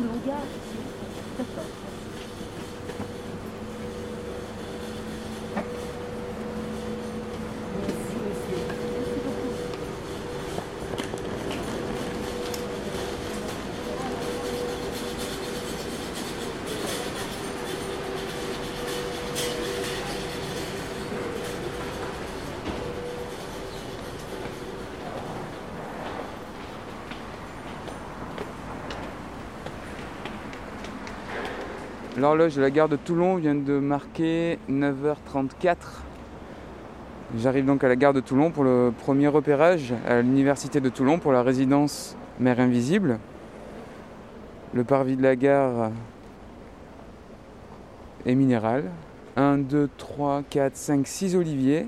não das Deutsche. L'horloge de la gare de Toulon vient de marquer 9h34. J'arrive donc à la gare de Toulon pour le premier repérage à l'université de Toulon pour la résidence Mère Invisible. Le parvis de la gare est minéral. 1, 2, 3, 4, 5, 6 oliviers.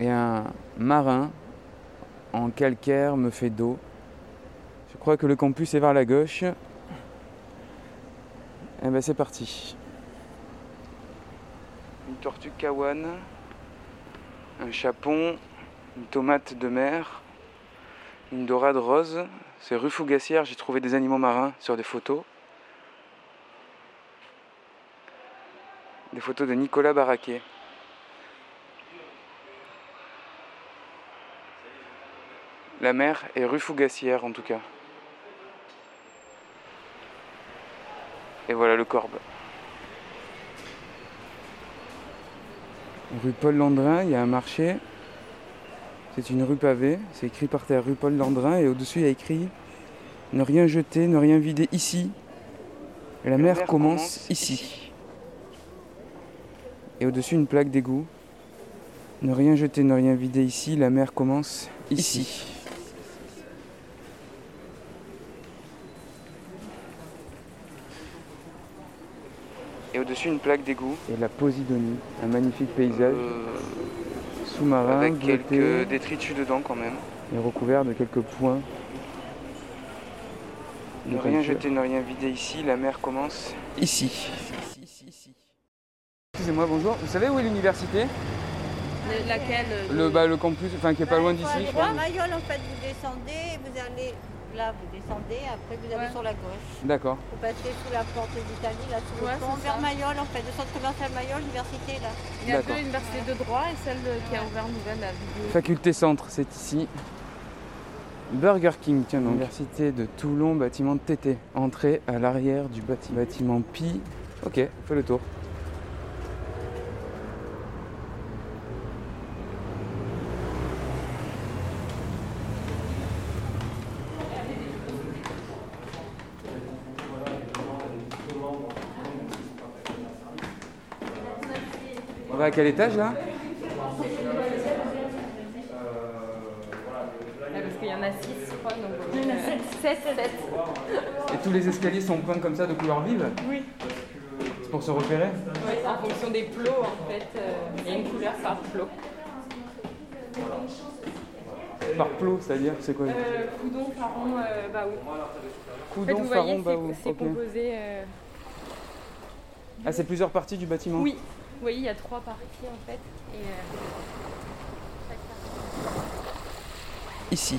Et un marin en calcaire me fait dos. Je crois que le campus est vers la gauche. Et ben c'est parti. Une tortue kawan, un chapon, une tomate de mer, une dorade rose. C'est rue Fougassière, j'ai trouvé des animaux marins sur des photos. Des photos de Nicolas Barraquet. La mer est rue Fougassière en tout cas. Et voilà le corbe. Rue Paul Landrin, il y a un marché. C'est une rue pavée. C'est écrit par terre rue Paul Landrin et au-dessus il y a écrit Ne rien jeter, ne rien vider ici. La mer commence ici. Et au-dessus une plaque d'égout. Ne rien jeter, ne rien vider ici. La mer commence ici. Et au-dessus une plaque d'égout. Et la Posidonie, un magnifique paysage sous-marin, Euh, Avec quelques détritus dedans quand même. et recouvert de quelques points. de Ne rien jeter, ne rien vider ici, la mer commence. Ici. Excusez-moi, bonjour. Vous savez où est l'université? Laquelle le, bah, le campus, enfin qui est pas loin d'ici, je crois. À Mayol, en fait, vous descendez, vous allez là, vous descendez, après vous allez Ouais. sur la gauche. D'accord. Vous passez sous la porte d'Italie, là, sous Ouais, le pont, vers. Mayol, en fait, le centre commercial Mayol, l'université, là. Il y a deux universités de droit et celle qui a ouvert nouvelle à Vidéo. Faculté Centre, c'est ici. Burger King, tiens donc. Université de Toulon, bâtiment TT. Entrée à l'arrière du bâtiment. Bâtiment Pi. Ok, fais le tour. On va à quel étage là parce qu'il y en a six, je crois. Donc il y en a sept. Sept, sept. Et tous les escaliers sont peints comme ça de couleur vive Oui. C'est pour se repérer Oui, en fonction des plots, en fait. euh, Il y a une couleur par plot. Par plot, c'est-à-dire C'est quoi Euh, Coudon, Faron, euh, Baou. En fait, Coudon, vous voyez, Faron, Baou. c'est composé. euh, Ah, c'est plusieurs parties du bâtiment Oui, vous voyez, il y a trois parties en fait. Et, euh, Ici.